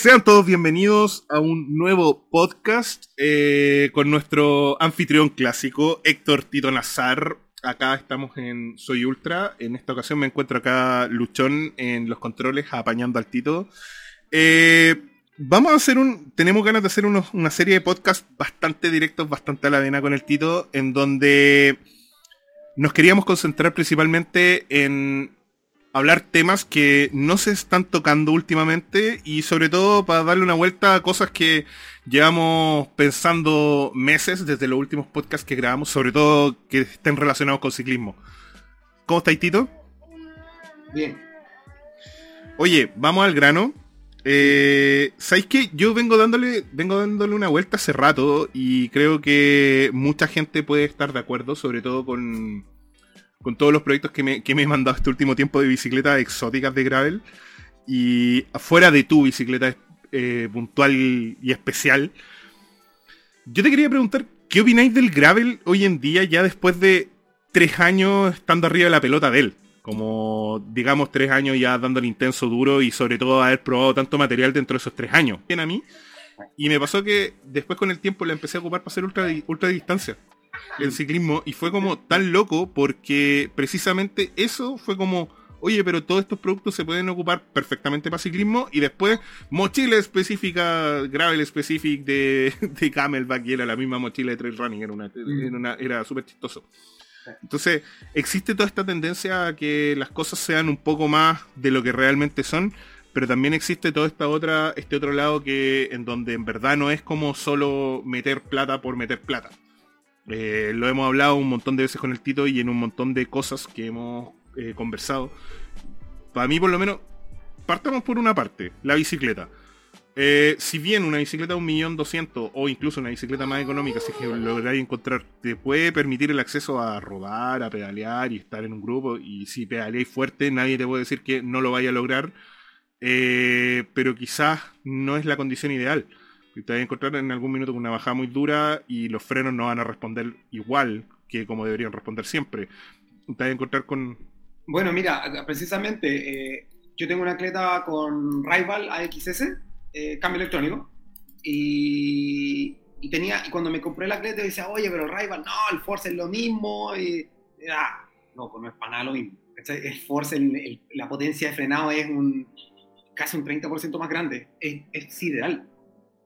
Sean todos bienvenidos a un nuevo podcast eh, con nuestro anfitrión clásico, Héctor Tito Nazar. Acá estamos en Soy Ultra. En esta ocasión me encuentro acá Luchón en los controles apañando al Tito. Eh, vamos a hacer un. Tenemos ganas de hacer una serie de podcasts bastante directos, bastante a la vena con el Tito, en donde nos queríamos concentrar principalmente en hablar temas que no se están tocando últimamente y sobre todo para darle una vuelta a cosas que llevamos pensando meses desde los últimos podcasts que grabamos, sobre todo que estén relacionados con ciclismo. ¿Cómo estáis, Tito? Bien. Oye, vamos al grano. Eh, ¿Sabéis qué? Yo vengo dándole, vengo dándole una vuelta hace rato y creo que mucha gente puede estar de acuerdo, sobre todo con, con todos los proyectos que me, he mandado este último tiempo de bicicletas exóticas de gravel. Y afuera de tu bicicleta eh, puntual y especial, yo te quería preguntar, ¿qué opináis del gravel hoy en día ya después de tres años estando arriba de la pelota de él? Como, digamos, tres años ya dándole intenso duro y sobre todo haber probado tanto material dentro de esos tres años. Bien a mí. Y me pasó que después con el tiempo la empecé a ocupar para hacer ultra, ultra distancia el ciclismo y fue como tan loco porque precisamente eso fue como, oye, pero todos estos productos se pueden ocupar perfectamente para ciclismo y después mochila específica, gravel specific de, de Camelback y era la misma mochila de trail running, era, una, mm. era súper chistoso. Entonces, existe toda esta tendencia a que las cosas sean un poco más de lo que realmente son, pero también existe todo esta otra, este otro lado que en donde en verdad no es como solo meter plata por meter plata. Eh, lo hemos hablado un montón de veces con el Tito y en un montón de cosas que hemos eh, conversado. Para mí, por lo menos, partamos por una parte, la bicicleta. Eh, si bien una bicicleta de 1.200.000 o incluso una bicicleta más económica, si es que lográis encontrar, te puede permitir el acceso a rodar, a pedalear y estar en un grupo. Y si pedaleáis fuerte, nadie te puede decir que no lo vaya a lograr. pero quizás no es la condición ideal te vas a encontrar en algún minuto con una bajada muy dura y los frenos no van a responder igual que como deberían responder siempre. Te vas a encontrar con... Bueno, mira, precisamente eh, yo tengo una atleta con Rival AXS, eh, cambio electrónico, y, tenía, y cuando me compré la atleta decía, oye, pero Rival, no, el Force es lo mismo, y ah, no, pues no es para nada lo mismo. El Force, la potencia de frenado es un, casi un 30% más grande, es, es ideal.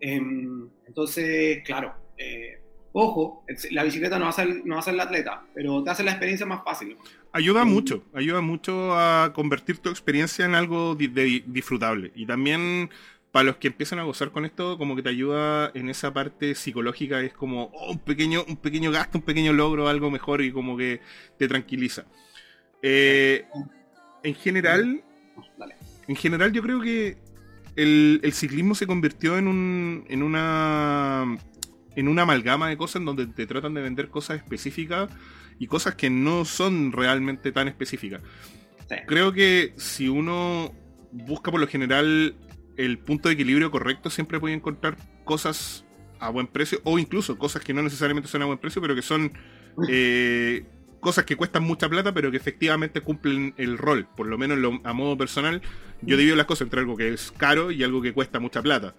Em, entonces, claro, eh, ojo, la bicicleta no va, a ser, no va a ser la atleta, pero te hace la experiencia más fácil. Ayuda em, mucho, ayuda mucho a convertir tu experiencia en algo disfrutable. Y también para los que empiezan a gozar con esto, como que te ayuda en esa parte psicológica, es como oh, un, pequeño, un pequeño gasto, un pequeño logro, algo mejor y como que te tranquiliza. Eh, en general, en general yo creo que el, ciclismo se convirtió en, un, en una en una amalgama de cosas en donde te tratan de vender cosas específicas y cosas que no son realmente tan específicas. Creo que si uno busca por lo general el punto de equilibrio correcto, siempre puede encontrar cosas a buen precio o incluso cosas que no necesariamente son a buen precio, pero que son eh, cosas que cuestan mucha plata, pero que efectivamente cumplen el rol. Por lo menos a modo personal, yo divido las cosas entre algo que es caro y algo que cuesta mucha plata.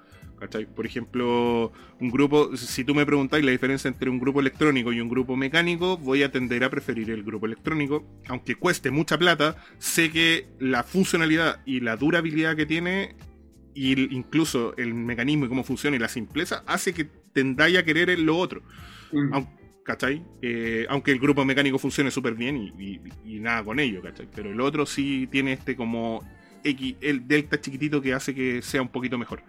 Por ejemplo, un grupo, si tú me preguntáis la diferencia entre un grupo electrónico y un grupo mecánico, voy a tender a preferir el grupo electrónico. Aunque cueste mucha plata, sé que la funcionalidad y la durabilidad que tiene, y incluso el mecanismo y cómo funciona y la simpleza, hace que tendáis a querer lo otro. ¿Cachai? Eh, aunque el grupo mecánico funcione súper bien y, nada con ello, ¿cachai? Pero el otro sí tiene este como X, el delta chiquitito que hace que sea un poquito mejor.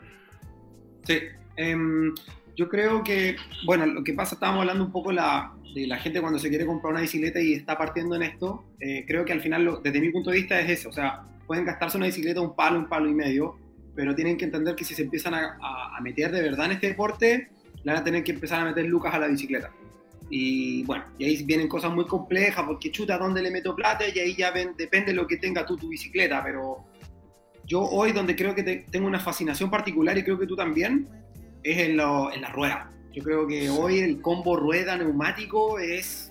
Sí, em, yo creo que, bueno, lo que pasa, estábamos hablando un poco la, de la gente cuando se quiere comprar una bicicleta y está partiendo en esto, eh, creo que al final, desde mi punto de vista, es eso, o sea, pueden gastarse una bicicleta un palo, un palo y medio, pero tienen que entender que si se empiezan a, a meter de verdad en este deporte, le van a tener que empezar a meter lucas a la bicicleta. Y bueno, y ahí vienen cosas muy complejas, porque chuta, ¿dónde le meto plata? Y ahí ya ven, depende de lo que tenga tú tu bicicleta, pero yo hoy donde creo que tengo una fascinación particular y creo que tú también, es en, en la rueda. Yo creo que hoy el combo rueda-neumático es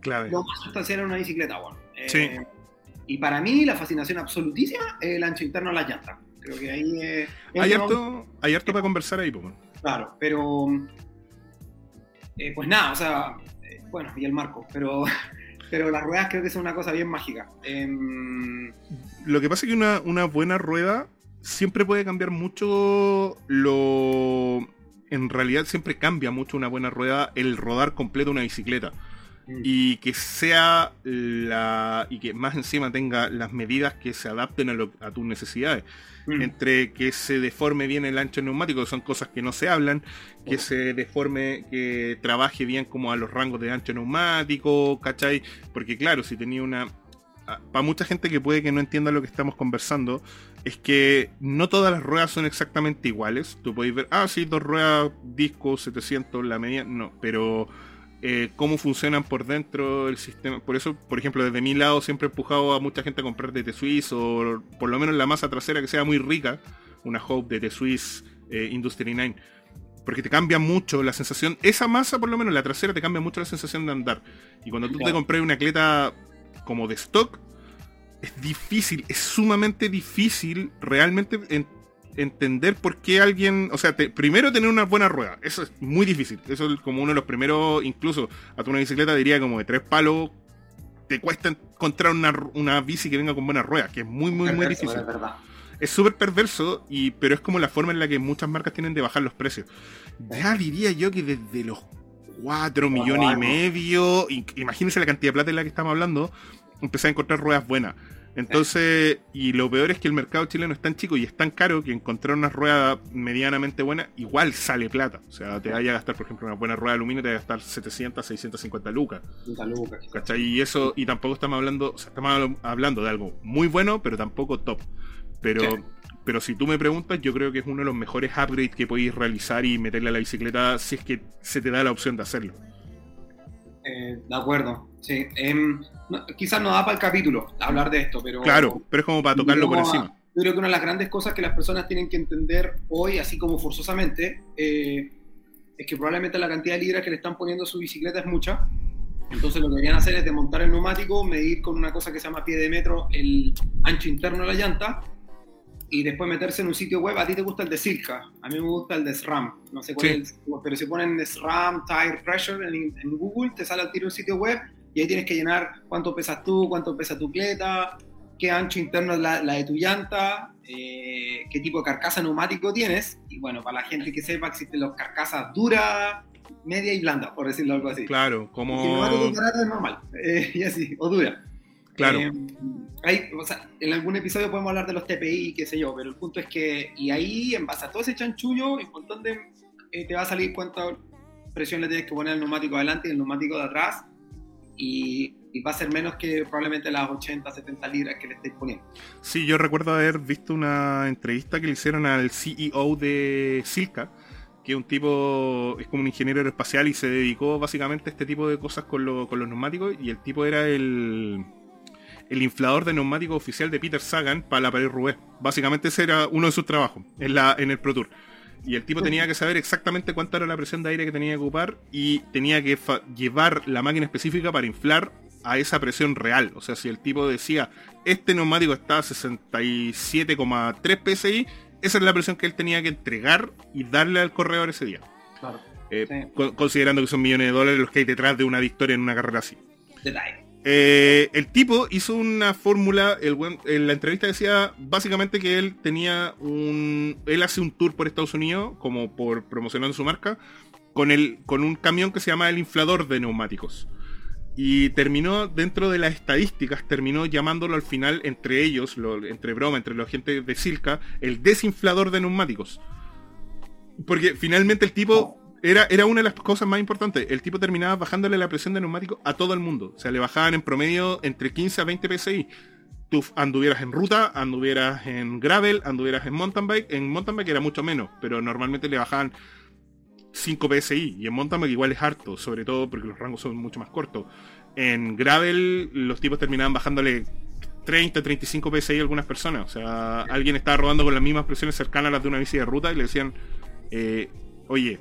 Clave. lo más sustancial en una bicicleta. Bueno. sí. Y para mí la fascinación absolutísima es el ancho interno de la llanta. Creo que ahí es... hay, harto, hay harto para conversar ahí, pues. Claro, pero... Eh, pues nada, o sea, eh, bueno, y el marco, pero... Pero las ruedas creo que son una cosa bien mágica. Em, Lo que pasa es que una, una buena rueda siempre puede cambiar mucho lo... En realidad siempre cambia mucho una buena rueda el rodar completo una bicicleta. Mm. Y que sea la... y que más encima tenga las medidas que se adapten a, tus necesidades. Mm. Entre que se deforme bien el ancho neumático, que son cosas que no se hablan, que se deforme, que trabaje bien como a los rangos de ancho neumático, ¿cachai? Porque claro, si tenía una para mucha gente que puede que no entienda lo que estamos conversando, es que no todas las ruedas son exactamente iguales. Tú podéis ver, ah, sí, dos ruedas, disco 700, la media, no, pero eh, cómo funcionan por dentro el sistema. Por eso, por ejemplo, desde mi lado siempre he empujado a mucha gente a comprar de T-Swiss o por lo menos la masa trasera que sea muy rica, una Hope de T-Swiss eh, Industry 9. Porque te cambia mucho la sensación. Esa masa, por lo menos la trasera, te cambia mucho la sensación de andar. Y cuando tú te compras una cleta como de stock, es difícil, es sumamente difícil realmente entender por qué alguien, o sea, primero tener una buena rueda, eso es muy difícil, eso es como uno de los primeros, incluso a tu una bicicleta diría como de tres palos, te cuesta encontrar una, bici que venga con buenas ruedas, que es muy, muy, muy difícil. Es súper perverso, y, pero es como la forma en la que muchas marcas tienen de bajar los precios. Ya diría yo que desde los 4 millones y medio, imagínense la cantidad de plata en la que estamos hablando, empecé a encontrar ruedas buenas. Entonces, y lo peor es que el mercado chileno es tan chico y es tan caro que encontrar una rueda medianamente buena igual sale plata. O sea, te vaya a gastar, por ejemplo, una buena rueda de aluminio, te va a gastar 700, 650 lucas. lucas. ¿Cachai? Y eso, y tampoco estamos hablando, o sea, estamos hablando de algo muy bueno, pero tampoco top. Pero, pero si tú me preguntas, yo creo que es uno de los mejores upgrades que podéis realizar y meterle a la bicicleta si es que se te da la opción de hacerlo. Eh, de acuerdo, sí. Em, quizás no da para el capítulo hablar de esto, pero... Claro, pero es como para tocarlo por encima. Yo creo que una de las grandes cosas que las personas tienen que entender hoy, así como forzosamente, eh, es que probablemente la cantidad de libras que le están poniendo a su bicicleta es mucha. Entonces lo que deberían hacer es desmontar el neumático, medir con una cosa que se llama pie de metro el ancho interno de la llanta y después meterse en un sitio web. A ti te gusta el de Silka, a mí me gusta el de SRAM. No sé cuál es, pero si ponen SRAM Tire Pressure en, Google, te sale al tiro un sitio web y ahí tienes que llenar cuánto pesas tú, cuánto pesa tu cleta, qué ancho interno es la, de tu llanta, eh, qué tipo de carcasa neumático tienes. Y bueno, para la gente que sepa, existen las carcasas duras, media y blanda, por decirlo algo así. Claro, como. El neumático es normal, eh, y así, o dura. Claro. Eh, en algún episodio podemos hablar de los TPI, qué sé yo, pero el punto es que, y ahí, en base a todo ese chanchullo, un montón de, eh, te va a salir cuánta presión le tienes que poner al neumático adelante y el neumático de atrás, y, va a ser menos que probablemente las 80, 70 libras que le estéis poniendo. Sí, yo recuerdo haber visto una entrevista que le hicieron al CEO de Silca, que un tipo, es como un ingeniero aeroespacial y se dedicó básicamente a este tipo de cosas con, con los neumáticos, y el tipo era el el inflador de neumático oficial de Peter Sagan para la pared Roubaix. Básicamente ese era uno de sus trabajos en, la, en el Pro Tour. Y el tipo tenía que saber exactamente cuánta era la presión de aire que tenía que ocupar y tenía que llevar la máquina específica para inflar a esa presión real. O sea, si el tipo decía, este neumático está a 67,3 psi, esa es la presión que él tenía que entregar y darle al corredor ese día. Claro. Eh, considerando que son millones de dólares los que hay detrás de una victoria en una carrera así. Detalle. Eh, el tipo hizo una fórmula, en la entrevista decía básicamente que él tenía un... Él hace un tour por Estados Unidos, como por promocionando su marca, con, el, con un camión que se llama el inflador de neumáticos. Y terminó, dentro de las estadísticas, terminó llamándolo al final, entre ellos, entre broma, entre los gente de Silca, el desinflador de neumáticos. Porque finalmente el tipo era, era una de las cosas más importantes. El tipo terminaba bajándole la presión de neumático a todo el mundo. O sea, le bajaban en promedio entre 15 a 20 PSI. Tú anduvieras en ruta, anduvieras en gravel, anduvieras en mountain bike. En mountain bike era mucho menos, pero normalmente le bajaban 5 PSI. Y en mountain bike igual es harto, sobre todo porque los rangos son mucho más cortos. En gravel los tipos terminaban bajándole 30, 35 PSI a algunas personas. O sea, alguien estaba rodando con las mismas presiones cercanas a las de una bici de ruta y le decían, eh, oye,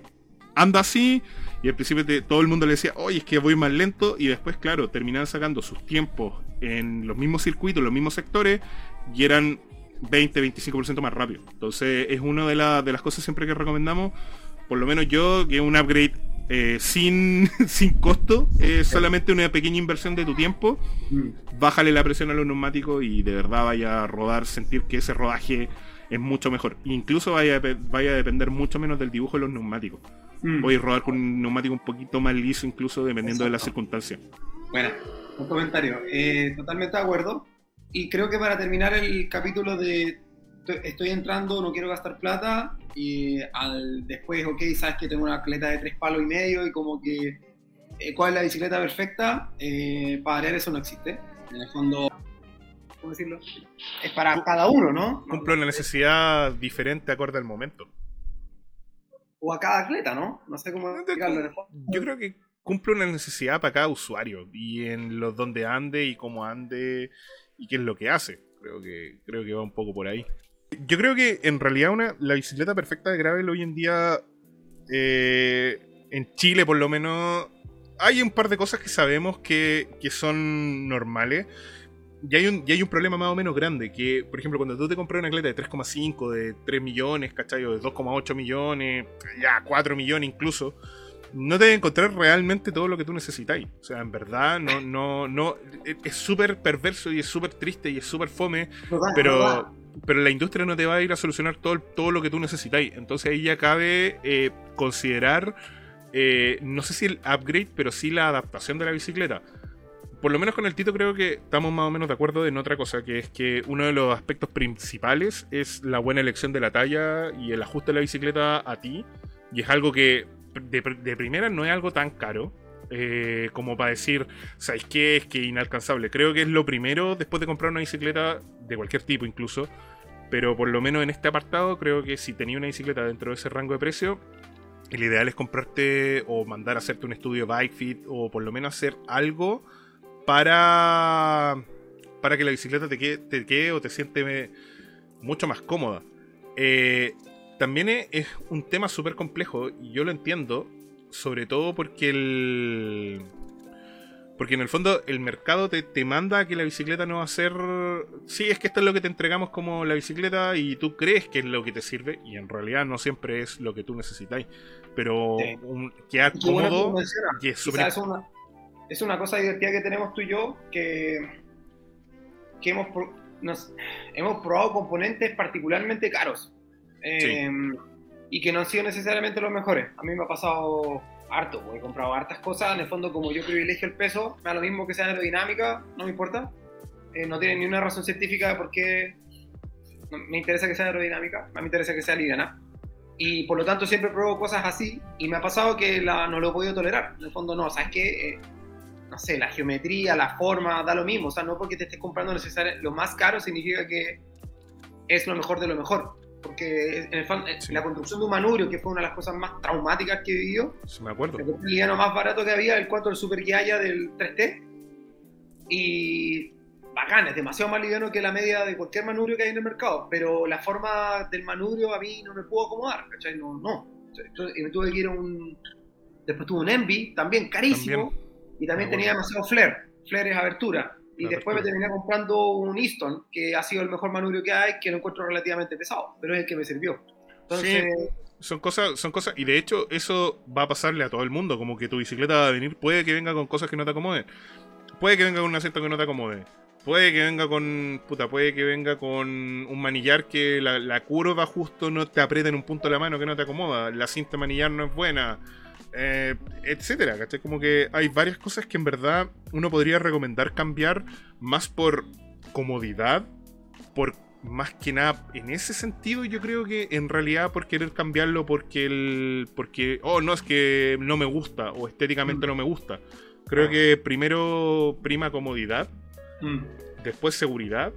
anda así. Y al principio todo el mundo le decía, oye, es que voy más lento. Y después, claro, terminaban sacando sus tiempos en los mismos circuitos, los mismos sectores. Y eran 20-25% más rápido. Entonces es una de, de las cosas siempre que recomendamos, por lo menos yo, que un upgrade eh, sin, sin costo, es solamente una pequeña inversión de tu tiempo, mm. bájale la presión a los neumáticos y de verdad vaya a rodar, sentir que ese rodaje es mucho mejor. Incluso vaya, vaya a depender mucho menos del dibujo de los neumáticos. Mm. A rodar con un neumático un poquito más liso, incluso dependiendo de las circunstancias. Bueno, un comentario. Eh, totalmente de acuerdo. Y creo que para terminar el capítulo de estoy entrando, no quiero gastar plata, y al después, ok, sabes que tengo una cleta de tres palos y medio y como que, eh, ¿cuál es la bicicleta perfecta? Eh, para variar eso no existe. En el fondo, ¿cómo decirlo? Es para cada uno, ¿no? Cumple una necesidad diferente acorde al momento. O a cada atleta, ¿no? No sé cómo explicarlo. Yo creo que cumple una necesidad para cada usuario y en los donde ande y cómo ande y qué es lo que hace. Creo que, creo que va un poco por ahí. Yo creo que en realidad una, la bicicleta perfecta de Gravel hoy en día, eh, en Chile por lo menos, hay un par de cosas que sabemos que, son normales. Y hay, un, y hay un problema más o menos grande, que por ejemplo cuando tú te compras una atleta de 3,5, de 3 millones, ¿cachai? O de 2,8 millones, ya 4 millones incluso, no te encontrar realmente todo lo que tú necesitáis. O sea, en verdad, no, no, no, es súper perverso y es súper triste y es súper fome, pero, pero la industria no te va a ir a solucionar todo, todo lo que tú necesitáis. Entonces ahí ya cabe eh, considerar, eh, no sé si el upgrade, pero sí la adaptación de la bicicleta. Por lo menos con el Tito creo que estamos más o menos de acuerdo en otra cosa, que es que uno de los aspectos principales es la buena elección de la talla y el ajuste de la bicicleta a ti. Y es algo que de, de primera no es algo tan caro. Eh, como para decir, ¿sabéis qué? Es que inalcanzable. Creo que es lo primero después de comprar una bicicleta de cualquier tipo incluso. Pero por lo menos en este apartado creo que si tenía una bicicleta dentro de ese rango de precio, el ideal es comprarte o mandar a hacerte un estudio bike fit o por lo menos hacer algo para, para que la bicicleta te quede, te quede o te siente mucho más cómoda. Eh, también es un tema súper complejo y yo lo entiendo sobre todo porque el. Porque en el fondo el mercado te, te, manda a que la bicicleta no va a ser. Sí, es que esto es lo que te entregamos como la bicicleta y tú crees que es lo que te sirve y en realidad no siempre es lo que tú necesitáis. Pero un, queda cómodo y es Es una, es una cosa divertida que tenemos tú y yo que, que hemos, nos, hemos probado componentes particularmente caros. Eh, y que no han sido necesariamente los mejores. A mí me ha pasado harto, he comprado hartas cosas, en el fondo como yo privilegio el peso, me da lo mismo que sea aerodinámica, no me importa. Eh, no tiene ni una razón científica de por qué me interesa que sea aerodinámica, me interesa que sea liviana. Y por lo tanto siempre pruebo cosas así y me ha pasado que la, no lo he podido tolerar. En el fondo no, ¿sabes qué? Eh, no sé, la geometría, la forma, da lo mismo. O sea, no porque te estés comprando necesariamente lo más caro significa que es lo mejor de lo mejor porque en el, la construcción de un manubrio, que fue una de las cosas más traumáticas que he vivido, sí, me acuerdo. el liviano más barato que había, el 4 del Super Guiaya del 3T, y bacán, es demasiado más liviano que la media de cualquier manubrio que hay en el mercado, pero la forma del manubrio a mí no me pudo acomodar, ¿cachai? No, no. y me tuve que ir a un... Después tuve un Envy, también carísimo, y también tenía demasiado flare, flare es abertura y después me terminé comprando un Easton, que ha sido el mejor manubrio que hay, que lo encuentro relativamente pesado, pero es el que me sirvió. Entonces, son cosas, son cosas, y de hecho eso va a pasarle a todo el mundo, como que tu bicicleta va a venir, puede que venga con cosas que no te acomoden, puede que venga con un asiento que no te acomode, puede que venga con, puta, puede que venga con un manillar que la, la curva justo no te aprieta en un punto de la mano que no te acomoda, la cinta manillar no es buena, eh, etcétera, ¿cachai? Como que hay varias cosas que en verdad uno podría recomendar cambiar más por comodidad, por más que nada en ese sentido yo creo que en realidad por querer cambiarlo porque el porque oh no es que no me gusta o estéticamente mm. no me gusta creo ah. que primero prima comodidad mm. después seguridad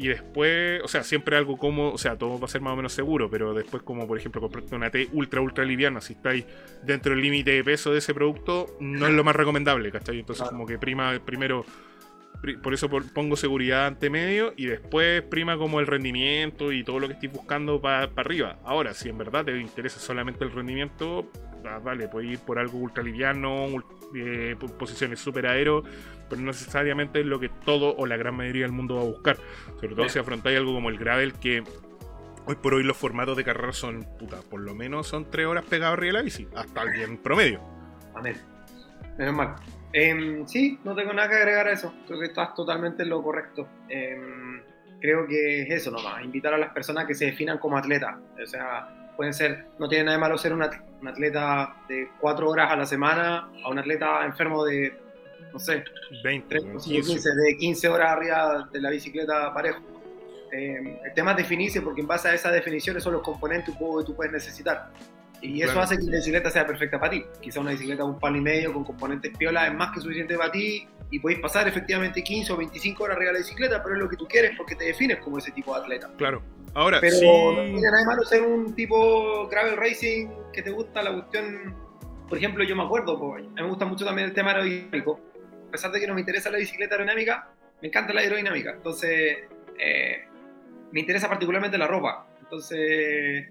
y después, o sea, siempre algo como, o sea, todo va a ser más o menos seguro, pero después como por ejemplo comprarte una T ultra ultra liviana, si estáis dentro del límite de peso de ese producto, no es lo más recomendable, ¿cachai? Entonces como que prima primero, por eso pongo seguridad ante medio y después prima como el rendimiento y todo lo que estés buscando para arriba. Ahora, si en verdad te interesa solamente el rendimiento, ah, vale, puedes ir por algo ultra liviano, eh, posiciones super aero, pero no necesariamente es lo que todo o la gran mayoría del mundo va a buscar. Sobre todo si afrontáis algo como el gravel, que hoy por hoy los formatos de carrera son, puta, por lo menos son tres horas pegados arriba de la bici, hasta alguien promedio. Amén. Menos mal. Em, sí, no tengo nada que agregar a eso. Creo que estás totalmente en lo correcto. Em, creo que es eso nomás, invitar a las personas que se definan como atletas. O sea, pueden ser, no tiene nada de malo ser un atleta de cuatro horas a la semana a un atleta enfermo de, no sé, 20, 15, de 15 horas arriba de la bicicleta parejo. Em, el tema es definirse porque en base a esas definiciones son los componentes que tú puedes necesitar. Y eso hace que la bicicleta sea perfecta para ti. Quizá una bicicleta de un palo y medio con componentes piola es más que suficiente para ti y podéis pasar efectivamente 15 o 25 horas arriba de la bicicleta, pero es lo que tú quieres porque te defines como ese tipo de atleta. Claro. Ahora, pero no tiene nada de malo ser un tipo gravel racing que te gusta la cuestión. Por ejemplo, yo me acuerdo, a mí me gusta mucho también el tema aerodinámico. A pesar de que no me interesa la bicicleta aerodinámica, me encanta la aerodinámica. Entonces, eh, me interesa particularmente la ropa. Entonces,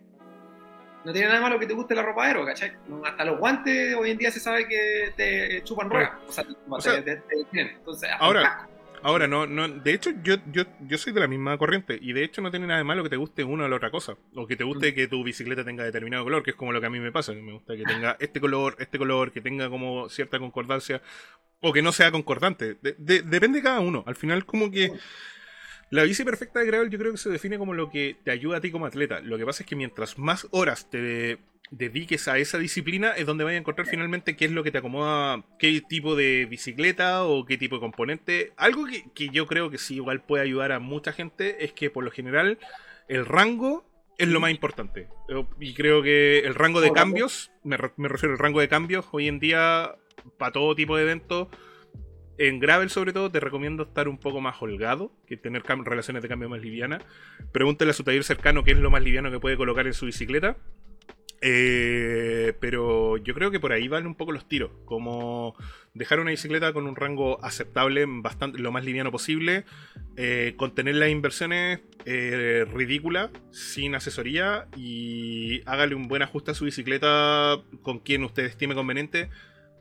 no tiene nada malo que te guste la ropa aero, ¿cachai? hasta los guantes hoy en día se sabe que te chupan ruedas. O sea, te, Entonces, ahora, ahora no, no, de hecho yo, yo, yo soy de la misma corriente y de hecho no tiene nada de malo que te guste una o la otra cosa. O que te guste mm. que tu bicicleta tenga determinado color, que es como lo que a mí me pasa, que me gusta que tenga este color, este color, que tenga como cierta concordancia o que no sea concordante. depende de cada uno. Al final como que... La bici perfecta de gravel yo creo que se define como lo que te ayuda a ti como atleta. Lo que pasa es que mientras más horas te dediques a esa disciplina es donde vas a encontrar finalmente qué es lo que te acomoda, qué tipo de bicicleta o qué tipo de componente. Algo que, yo creo que sí igual puede ayudar a mucha gente es que por lo general el rango es lo más importante. Y creo que el rango de cambios, me, me refiero al rango de cambios, hoy en día para todo tipo de eventos en Gravel, sobre todo, te recomiendo estar un poco más holgado, que tener relaciones de cambio más livianas. Pregúntale a su taller cercano qué es lo más liviano que puede colocar en su bicicleta. Eh, pero yo creo que por ahí van un poco los tiros. Como dejar una bicicleta con un rango aceptable, bastante, lo más liviano posible. Eh, contener las inversiones eh, ridículas, sin asesoría. Y hágale un buen ajuste a su bicicleta con quien usted estime conveniente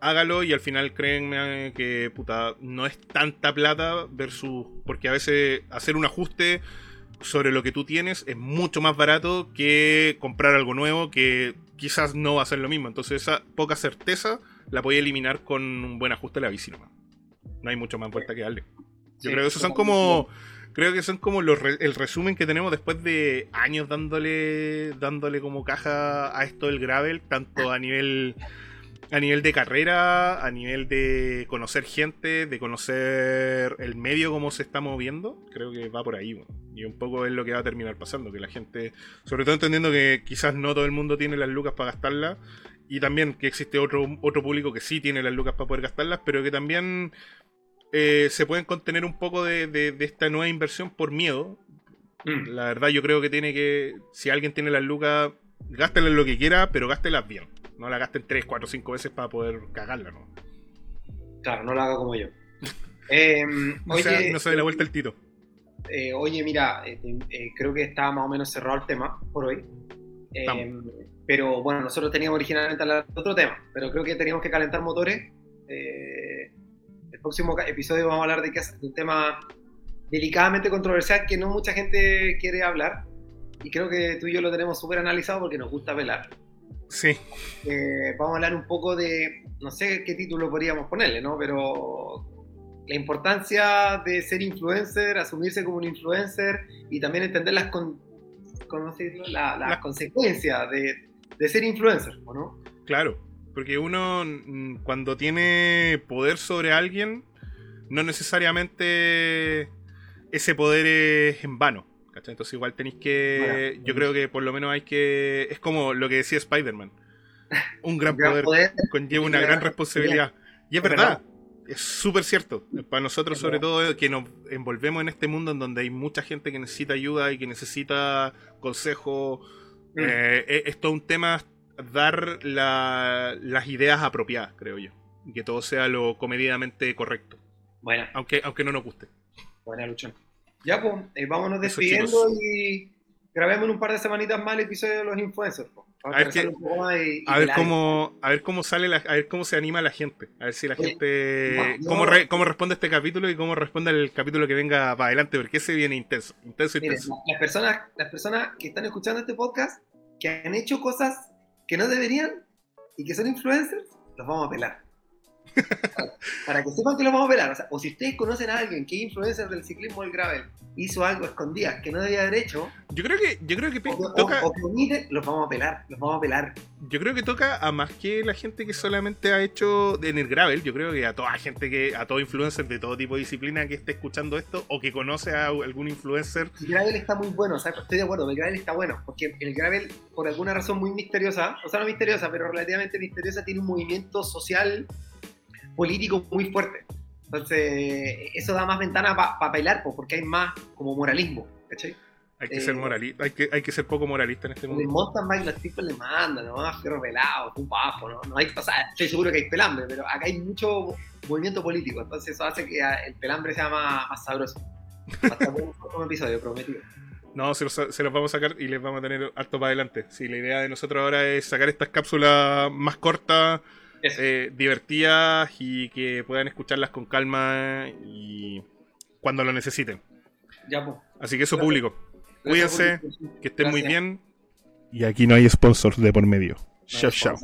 hágalo y al final créanme que puta, no es tanta plata versus. Porque a veces hacer un ajuste sobre lo que tú tienes es mucho más barato que comprar algo nuevo que quizás no va a ser lo mismo. Entonces esa poca certeza la voy a eliminar con un buen ajuste de la bici nomás. No hay mucho más vuelta que darle. Yo creo que esos son como. Creo que son como los el resumen que tenemos después de años dándole. dándole como caja a esto del gravel, tanto a nivel a nivel de carrera, a nivel de conocer gente, de conocer el medio, cómo se está moviendo, creo que va por ahí. Y un poco es lo que va a terminar pasando, que la gente, sobre todo entendiendo que quizás no todo el mundo tiene las lucas para gastarlas, y también que existe otro, otro público que sí tiene las lucas para poder gastarlas, pero que también eh, se pueden contener un poco de, esta nueva inversión por miedo. Mm. La verdad yo creo que tiene que, si alguien tiene las lucas, gástelas lo que quiera, pero gástelas bien. No la gasten 3, 4, 5 veces para poder cagarla, ¿no? Claro, no la haga como yo. Em, no, oye, no se dé la vuelta el tito. Eh, oye, mira, eh, eh, creo que está más o menos cerrado el tema por hoy. Em, pero bueno, nosotros teníamos originalmente otro tema, pero creo que teníamos que calentar motores. el próximo episodio vamos a hablar de, de un tema delicadamente controversial que no mucha gente quiere hablar. Y creo que tú y yo lo tenemos súper analizado porque nos gusta velar. Sí. Eh, vamos a hablar un poco de, no sé qué título podríamos ponerle, ¿no? Pero la importancia de ser influencer, asumirse como un influencer y también entender las, con, las consecuencias de, ser influencer, no? Claro, porque uno mm, cuando tiene poder sobre alguien, no necesariamente ese poder es en vano. Entonces igual tenéis que... yo creo que por lo menos hay que... Es como lo que decía Spider-Man. Un gran, poder, conlleva una gran responsabilidad. Y es verdad. Es súper cierto. Para nosotros, sobre todo, que nos envolvemos en este mundo en donde hay mucha gente que necesita ayuda y que necesita consejo. Mm. Eh, es, todo un tema dar las ideas apropiadas, creo yo. Y que todo sea lo comedidamente correcto. Bueno. Aunque, aunque no nos guste. Buena lucha. Ya, pues, eh, vámonos despidiendo y grabemos en un par de semanitas más el episodio de los influencers. A ver, a ver cómo a ver cómo sale la, a ver cómo se anima la gente a ver si la gente cómo, cómo responde este capítulo y cómo responde el capítulo que venga para adelante porque ese viene intenso intenso intenso. las personas las personas que están escuchando este podcast que han hecho cosas que no deberían y que son influencers los vamos a pelar para, que sepan que lo vamos a pelar. O, si ustedes conocen a alguien que es influencer del ciclismo del gravel, hizo algo escondidas que no debía haber hecho. Yo creo que, yo creo que toca. O, los vamos a pelar, los vamos a pelar. Yo creo que toca a más que la gente que solamente ha hecho en el gravel. Yo creo que a toda gente que, a todo influencer de todo tipo de disciplina que esté escuchando esto o que conoce a algún influencer. El gravel está muy bueno, o sea, estoy de acuerdo, el gravel está bueno, porque el gravel, por alguna razón muy misteriosa, o sea, no misteriosa, pero relativamente misteriosa, tiene un movimiento social político muy fuerte. Entonces, eso da más ventana para bailar, porque hay más como moralismo, ¿cachai? Hay que ser eh, moralista, hay que, hay que ser poco moralista en este mundo. En el mountain bike los tipos le mandan, ¿no? Fierro pelado, un bajo, ¿no? no hay, o sea, estoy seguro que hay pelambre, pero acá hay mucho movimiento político, entonces eso hace que el pelambre sea más, más sabroso. Hasta un, un episodio prometido. No, se los, se los, vamos a sacar y les vamos a tener harto para adelante. Sí, la idea de nosotros ahora es sacar estas cápsulas más cortas eh, divertidas y que puedan escucharlas con calma y cuando lo necesiten. Así que eso público. Cuídense, que estén muy bien. Y aquí no hay sponsors de por medio. chao, chao.